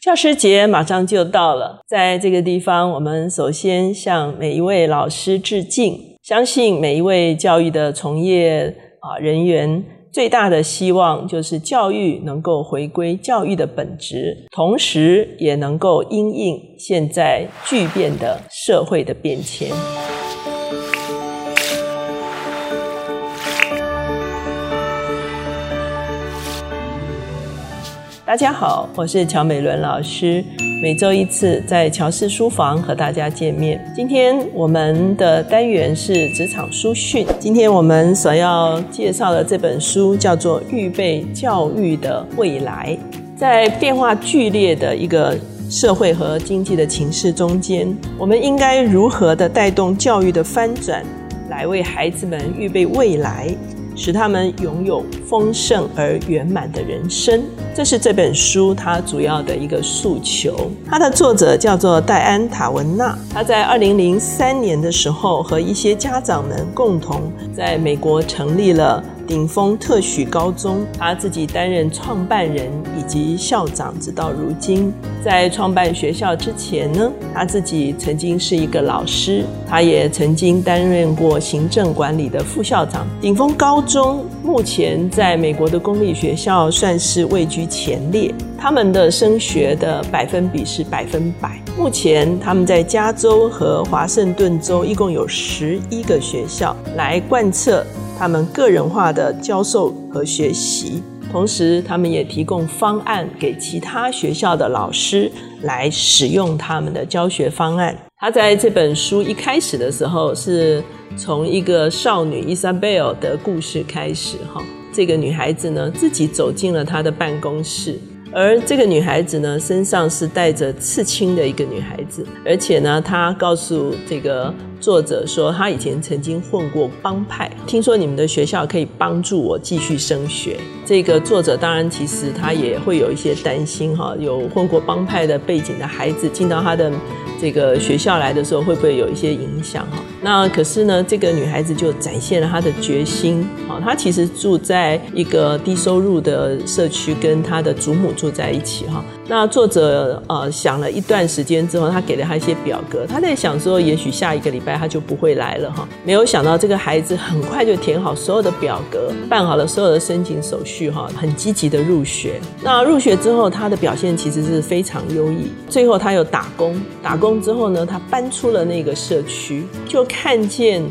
教师节马上就到了，在这个地方，我们首先向每一位老师致敬。相信每一位教育的从业啊人员，最大的希望就是教育能够回归教育的本质，同时也能够因应现在巨变的社会的变迁。大家好，我是乔美伦老师。每周一次在乔氏书房和大家见面。今天我们的单元是职场书讯。今天我们所要介绍的这本书叫做《预备教育的未来》。在变化剧烈的一个社会和经济的情势中间，我们应该如何的带动教育的翻转，来为孩子们预备未来？使他们拥有丰盛而圆满的人生，这是这本书它主要的一个诉求。它的作者叫做戴安·塔文纳，他在二零零三年的时候和一些家长们共同在美国成立了。顶峰特许高中，他自己担任创办人以及校长，直到如今。在创办学校之前呢，他自己曾经是一个老师，他也曾经担任过行政管理的副校长。顶峰高中目前在美国的公立学校算是位居前列，他们的升学的百分比是百分百。目前他们在加州和华盛顿州一共有十一个学校来贯彻。他们个人化的教授和学习，同时他们也提供方案给其他学校的老师来使用他们的教学方案。他在这本书一开始的时候，是从一个少女伊莎贝尔的故事开始。哈，这个女孩子呢，自己走进了她的办公室。而这个女孩子呢，身上是带着刺青的一个女孩子，而且呢，她告诉这个作者说，她以前曾经混过帮派。听说你们的学校可以帮助我继续升学。这个作者当然其实他也会有一些担心哈，有混过帮派的背景的孩子进到他的。这个学校来的时候会不会有一些影响哈？那可是呢，这个女孩子就展现了她的决心啊！她其实住在一个低收入的社区，跟她的祖母住在一起哈。那作者呃想了一段时间之后，他给了她一些表格，他在想说，也许下一个礼拜他就不会来了哈。没有想到这个孩子很快就填好所有的表格，办好了所有的申请手续哈，很积极的入学。那入学之后，他的表现其实是非常优异。最后他有打工，打工之后呢，他搬出了那个社区，就看见。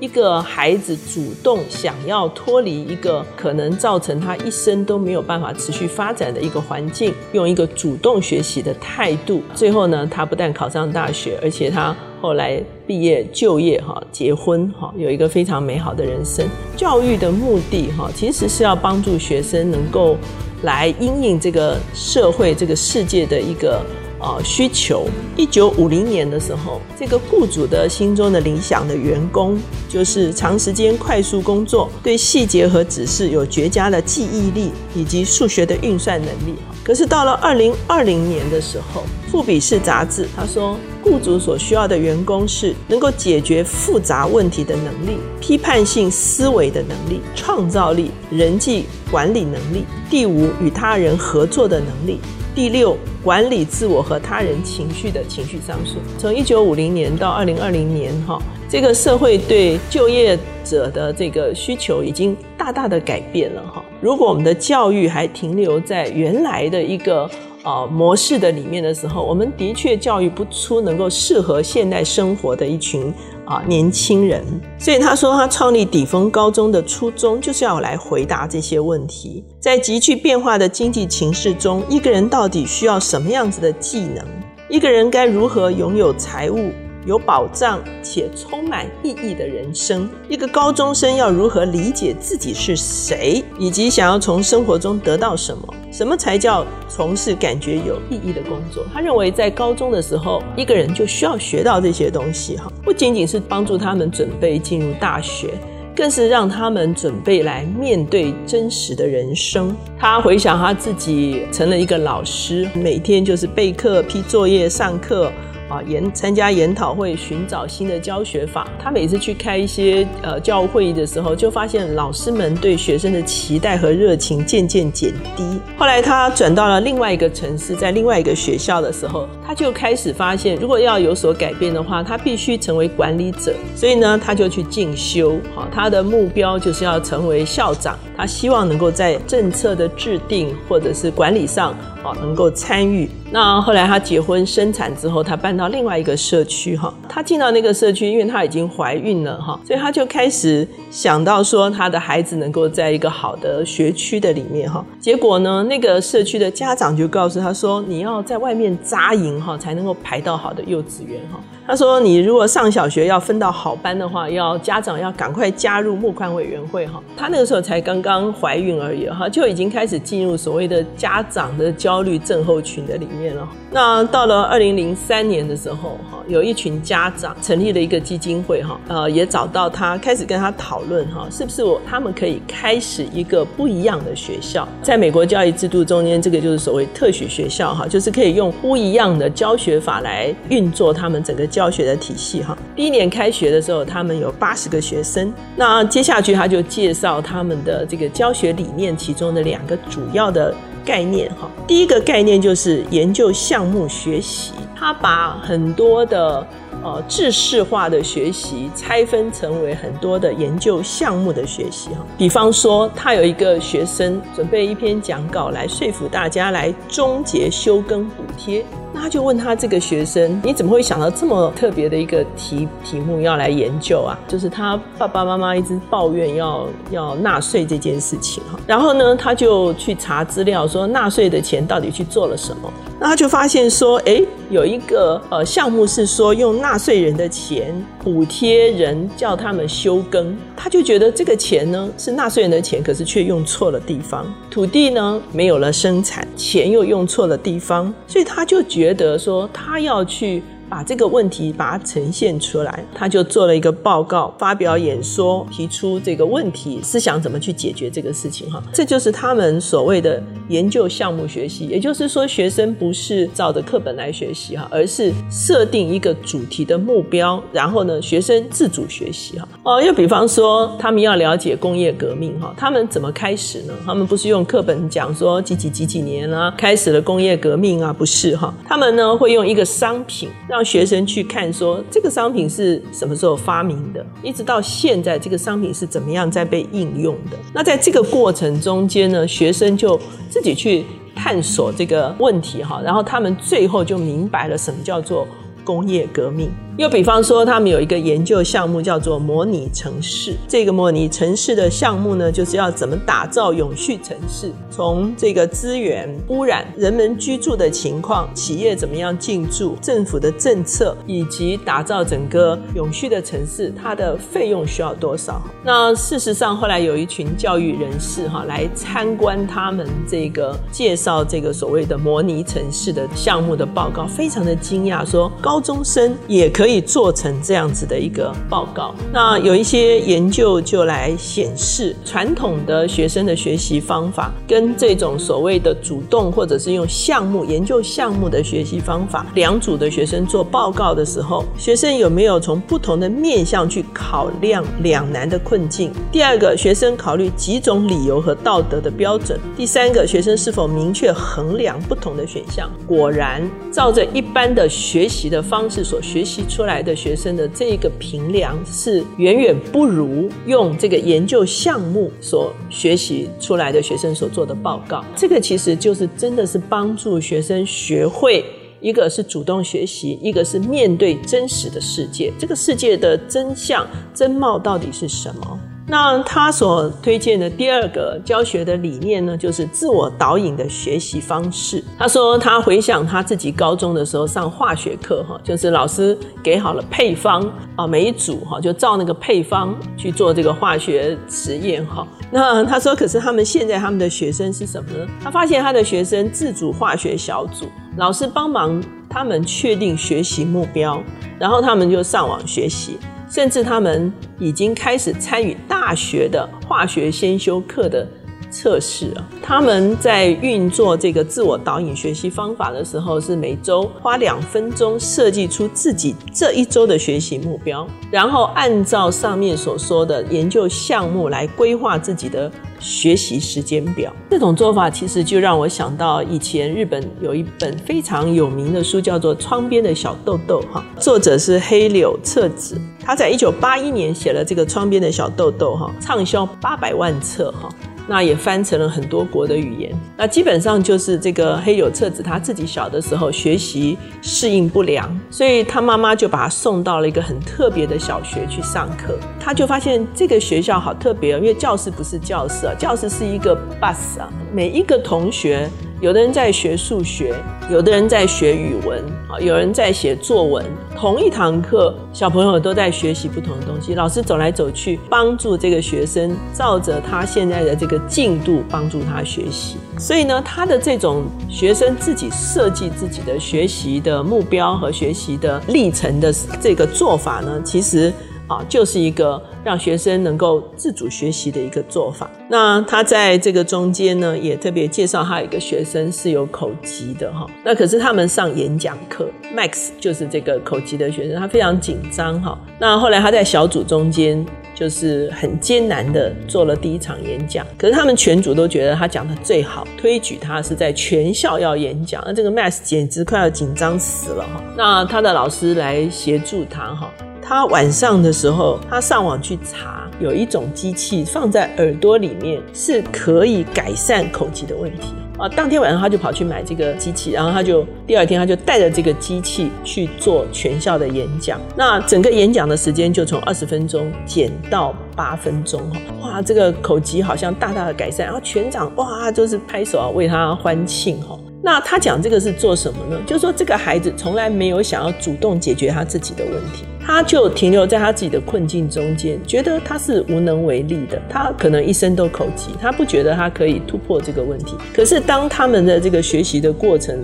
一个孩子主动想要脱离一个可能造成他一生都没有办法持续发展的一个环境，用一个主动学习的态度，最后呢，他不但考上大学，而且他后来毕业就业哈，结婚哈，有一个非常美好的人生。教育的目的哈，其实是要帮助学生能够来应应这个社会、这个世界的一个。啊，需求。一九五零年的时候，这个雇主的心中的理想的员工，就是长时间快速工作，对细节和指示有绝佳的记忆力以及数学的运算能力。可是到了二零二零年的时候，《富比士》杂志他说，雇主所需要的员工是能够解决复杂问题的能力、批判性思维的能力、创造力、人际管理能力。第五，与他人合作的能力。第六，管理自我和他人情绪的情绪上诉。从一九五零年到二零二零年，哈，这个社会对就业者的这个需求已经大大的改变了，哈。如果我们的教育还停留在原来的一个呃模式的里面的时候，我们的确教育不出能够适合现代生活的一群。啊，年轻人，所以他说他创立底峰高中的初衷就是要来回答这些问题。在急剧变化的经济情势中，一个人到底需要什么样子的技能？一个人该如何拥有财务？有保障且充满意义的人生。一个高中生要如何理解自己是谁，以及想要从生活中得到什么？什么才叫从事感觉有意义的工作？他认为，在高中的时候，一个人就需要学到这些东西。哈，不仅仅是帮助他们准备进入大学，更是让他们准备来面对真实的人生。他回想他自己成了一个老师，每天就是备课、批作业、上课。啊研参加研讨会，寻找新的教学法。他每次去开一些呃教务会议的时候，就发现老师们对学生的期待和热情渐渐减低。后来他转到了另外一个城市，在另外一个学校的时候，他就开始发现，如果要有所改变的话，他必须成为管理者。所以呢，他就去进修。好，他的目标就是要成为校长。他希望能够在政策的制定或者是管理上。啊，能够参与。那后来他结婚生产之后，他搬到到另外一个社区哈。她进到那个社区，因为她已经怀孕了哈，所以她就开始想到说，她的孩子能够在一个好的学区的里面哈。结果呢，那个社区的家长就告诉她说，你要在外面扎营哈，才能够排到好的幼稚园哈。他说，你如果上小学要分到好班的话，要家长要赶快加入募款委员会哈。他那个时候才刚刚怀孕而已哈，就已经开始进入所谓的家长的。焦虑症候群的里面了。那到了二零零三年的时候，哈，有一群家长成立了一个基金会，哈，呃，也找到他，开始跟他讨论，哈，是不是我他们可以开始一个不一样的学校？在美国教育制度中间，这个就是所谓特许学校，哈，就是可以用不一样的教学法来运作他们整个教教学的体系，哈。第一年开学的时候，他们有八十个学生。那接下去他就介绍他们的这个教学理念，其中的两个主要的。概念哈，第一个概念就是研究项目学习，他把很多的呃知识化的学习拆分成为很多的研究项目的学习哈。比方说，他有一个学生准备一篇讲稿来说服大家来终结休耕补贴。那他就问他这个学生，你怎么会想到这么特别的一个题题目要来研究啊？就是他爸爸妈妈一直抱怨要要纳税这件事情哈。然后呢，他就去查资料，说纳税的钱到底去做了什么？那他就发现说，哎，有一个呃项目是说用纳税人的钱补贴人，叫他们休耕。他就觉得这个钱呢是纳税人的钱，可是却用错了地方，土地呢没有了生产，钱又用错了地方，所以他就觉。觉得说他要去。把这个问题把它呈现出来，他就做了一个报告，发表演说，提出这个问题，思想怎么去解决这个事情哈。这就是他们所谓的研究项目学习，也就是说，学生不是照着课本来学习哈，而是设定一个主题的目标，然后呢，学生自主学习哈。哦，又比方说，他们要了解工业革命哈，他们怎么开始呢？他们不是用课本讲说几几几几年啊，开始了工业革命啊，不是哈，他们呢会用一个商品让学生去看说这个商品是什么时候发明的，一直到现在这个商品是怎么样在被应用的。那在这个过程中间呢，学生就自己去探索这个问题哈，然后他们最后就明白了什么叫做工业革命。又比方说，他们有一个研究项目叫做模拟城市。这个模拟城市的项目呢，就是要怎么打造永续城市，从这个资源污染、人们居住的情况、企业怎么样进驻、政府的政策，以及打造整个永续的城市，它的费用需要多少？那事实上，后来有一群教育人士哈来参观他们这个介绍这个所谓的模拟城市的项目的报告，非常的惊讶，说高中生也可。以做成这样子的一个报告。那有一些研究就来显示，传统的学生的学习方法跟这种所谓的主动或者是用项目研究项目的学习方法，两组的学生做报告的时候，学生有没有从不同的面向去考量两难的困境？第二个，学生考虑几种理由和道德的标准。第三个，学生是否明确衡量不同的选项？果然，照着一般的学习的方式所学习。出来的学生的这个评量是远远不如用这个研究项目所学习出来的学生所做的报告。这个其实就是真的是帮助学生学会，一个是主动学习，一个是面对真实的世界。这个世界的真相真貌到底是什么？那他所推荐的第二个教学的理念呢，就是自我导引的学习方式。他说他回想他自己高中的时候上化学课，哈，就是老师给好了配方啊，每一组哈就照那个配方去做这个化学实验，哈。那他说，可是他们现在他们的学生是什么呢？他发现他的学生自主化学小组，老师帮忙他们确定学习目标，然后他们就上网学习。甚至他们已经开始参与大学的化学先修课的测试啊，他们在运作这个自我导引学习方法的时候，是每周花两分钟设计出自己这一周的学习目标，然后按照上面所说的研究项目来规划自己的学习时间表。这种做法其实就让我想到以前日本有一本非常有名的书，叫做《窗边的小豆豆》哈，作者是黑柳彻子，他在一九八一年写了这个《窗边的小豆豆》哈，畅销八百万册哈。那也翻成了很多国的语言。那基本上就是这个黑有彻子他自己小的时候学习适应不良，所以他妈妈就把他送到了一个很特别的小学去上课。他就发现这个学校好特别，因为教室不是教室啊，教室是一个 bus 啊，每一个同学。有的人在学数学，有的人在学语文，啊，有人在写作文。同一堂课，小朋友都在学习不同的东西。老师走来走去，帮助这个学生照着他现在的这个进度帮助他学习。所以呢，他的这种学生自己设计自己的学习的目标和学习的历程的这个做法呢，其实。啊，就是一个让学生能够自主学习的一个做法。那他在这个中间呢，也特别介绍他有一个学生是有口疾的哈。那可是他们上演讲课，Max 就是这个口疾的学生，他非常紧张哈。那后来他在小组中间就是很艰难的做了第一场演讲，可是他们全组都觉得他讲的最好，推举他是在全校要演讲。那这个 Max 简直快要紧张死了哈。那他的老师来协助他哈。他晚上的时候，他上网去查，有一种机器放在耳朵里面是可以改善口疾的问题啊。当天晚上他就跑去买这个机器，然后他就第二天他就带着这个机器去做全校的演讲。那整个演讲的时间就从二十分钟减到八分钟哈。哇，这个口疾好像大大的改善，然后全场哇就是拍手啊为他欢庆哈。那他讲这个是做什么呢？就是说这个孩子从来没有想要主动解决他自己的问题。他就停留在他自己的困境中间，觉得他是无能为力的。他可能一生都口疾，他不觉得他可以突破这个问题。可是当他们的这个学习的过程，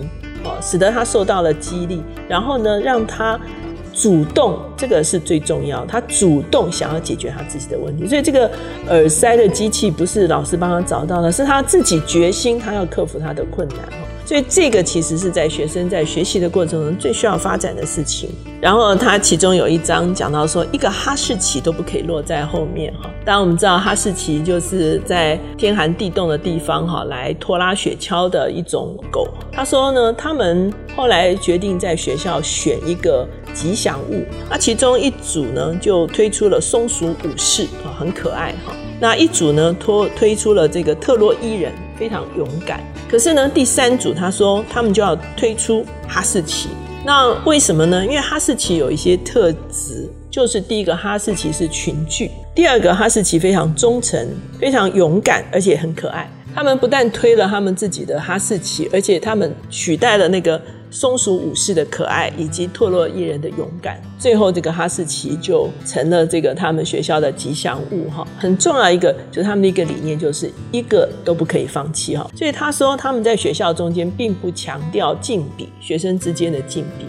哦，使得他受到了激励，然后呢，让他主动，这个是最重要。他主动想要解决他自己的问题。所以这个耳塞的机器不是老师帮他找到的，是他自己决心，他要克服他的困难。所以这个其实是在学生在学习的过程中最需要发展的事情。然后他其中有一章讲到说，一个哈士奇都不可以落在后面哈。当然我们知道哈士奇就是在天寒地冻的地方哈来拖拉雪橇的一种狗。他说呢，他们后来决定在学校选一个吉祥物，那其中一组呢就推出了松鼠武士啊，很可爱哈。那一组呢推推出了这个特洛伊人。非常勇敢，可是呢，第三组他说他们就要推出哈士奇，那为什么呢？因为哈士奇有一些特质，就是第一个哈士奇是群聚，第二个哈士奇非常忠诚、非常勇敢，而且很可爱。他们不但推了他们自己的哈士奇，而且他们取代了那个。松鼠武士的可爱，以及托洛伊人的勇敢，最后这个哈士奇就成了这个他们学校的吉祥物哈。很重要一个就是他们的一个理念，就是一个都不可以放弃哈。所以他说他们在学校中间并不强调竞比，学生之间的竞比。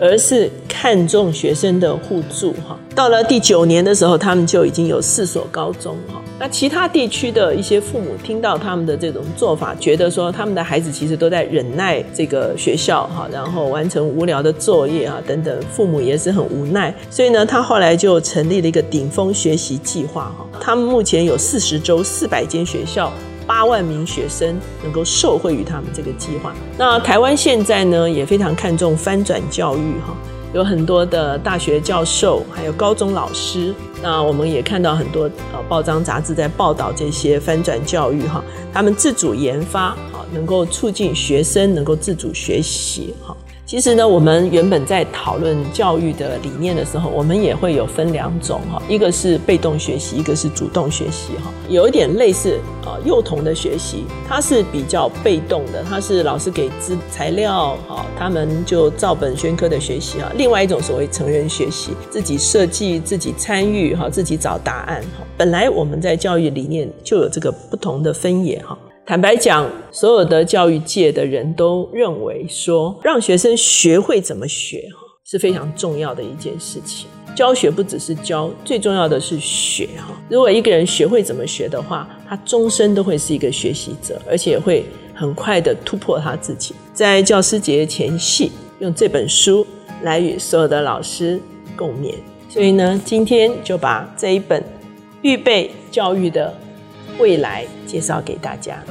而是看重学生的互助哈。到了第九年的时候，他们就已经有四所高中哈。那其他地区的一些父母听到他们的这种做法，觉得说他们的孩子其实都在忍耐这个学校哈，然后完成无聊的作业啊等等，父母也是很无奈。所以呢，他后来就成立了一个顶峰学习计划哈。他们目前有四十周四百间学校。八万名学生能够受惠于他们这个计划。那台湾现在呢，也非常看重翻转教育哈，有很多的大学教授，还有高中老师。那我们也看到很多呃报章杂志在报道这些翻转教育哈，他们自主研发哈，能够促进学生能够自主学习哈。其实呢，我们原本在讨论教育的理念的时候，我们也会有分两种哈，一个是被动学习，一个是主动学习哈，有一点类似啊幼童的学习，它是比较被动的，它是老师给资材料哈，他们就照本宣科的学习哈。另外一种所谓成人学习，自己设计、自己参与哈，自己找答案哈。本来我们在教育理念就有这个不同的分野哈。坦白讲，所有的教育界的人都认为说，让学生学会怎么学哈是非常重要的一件事情。教学不只是教，最重要的是学哈。如果一个人学会怎么学的话，他终身都会是一个学习者，而且会很快的突破他自己。在教师节前夕，用这本书来与所有的老师共勉。所以呢，今天就把这一本预备教育的未来介绍给大家。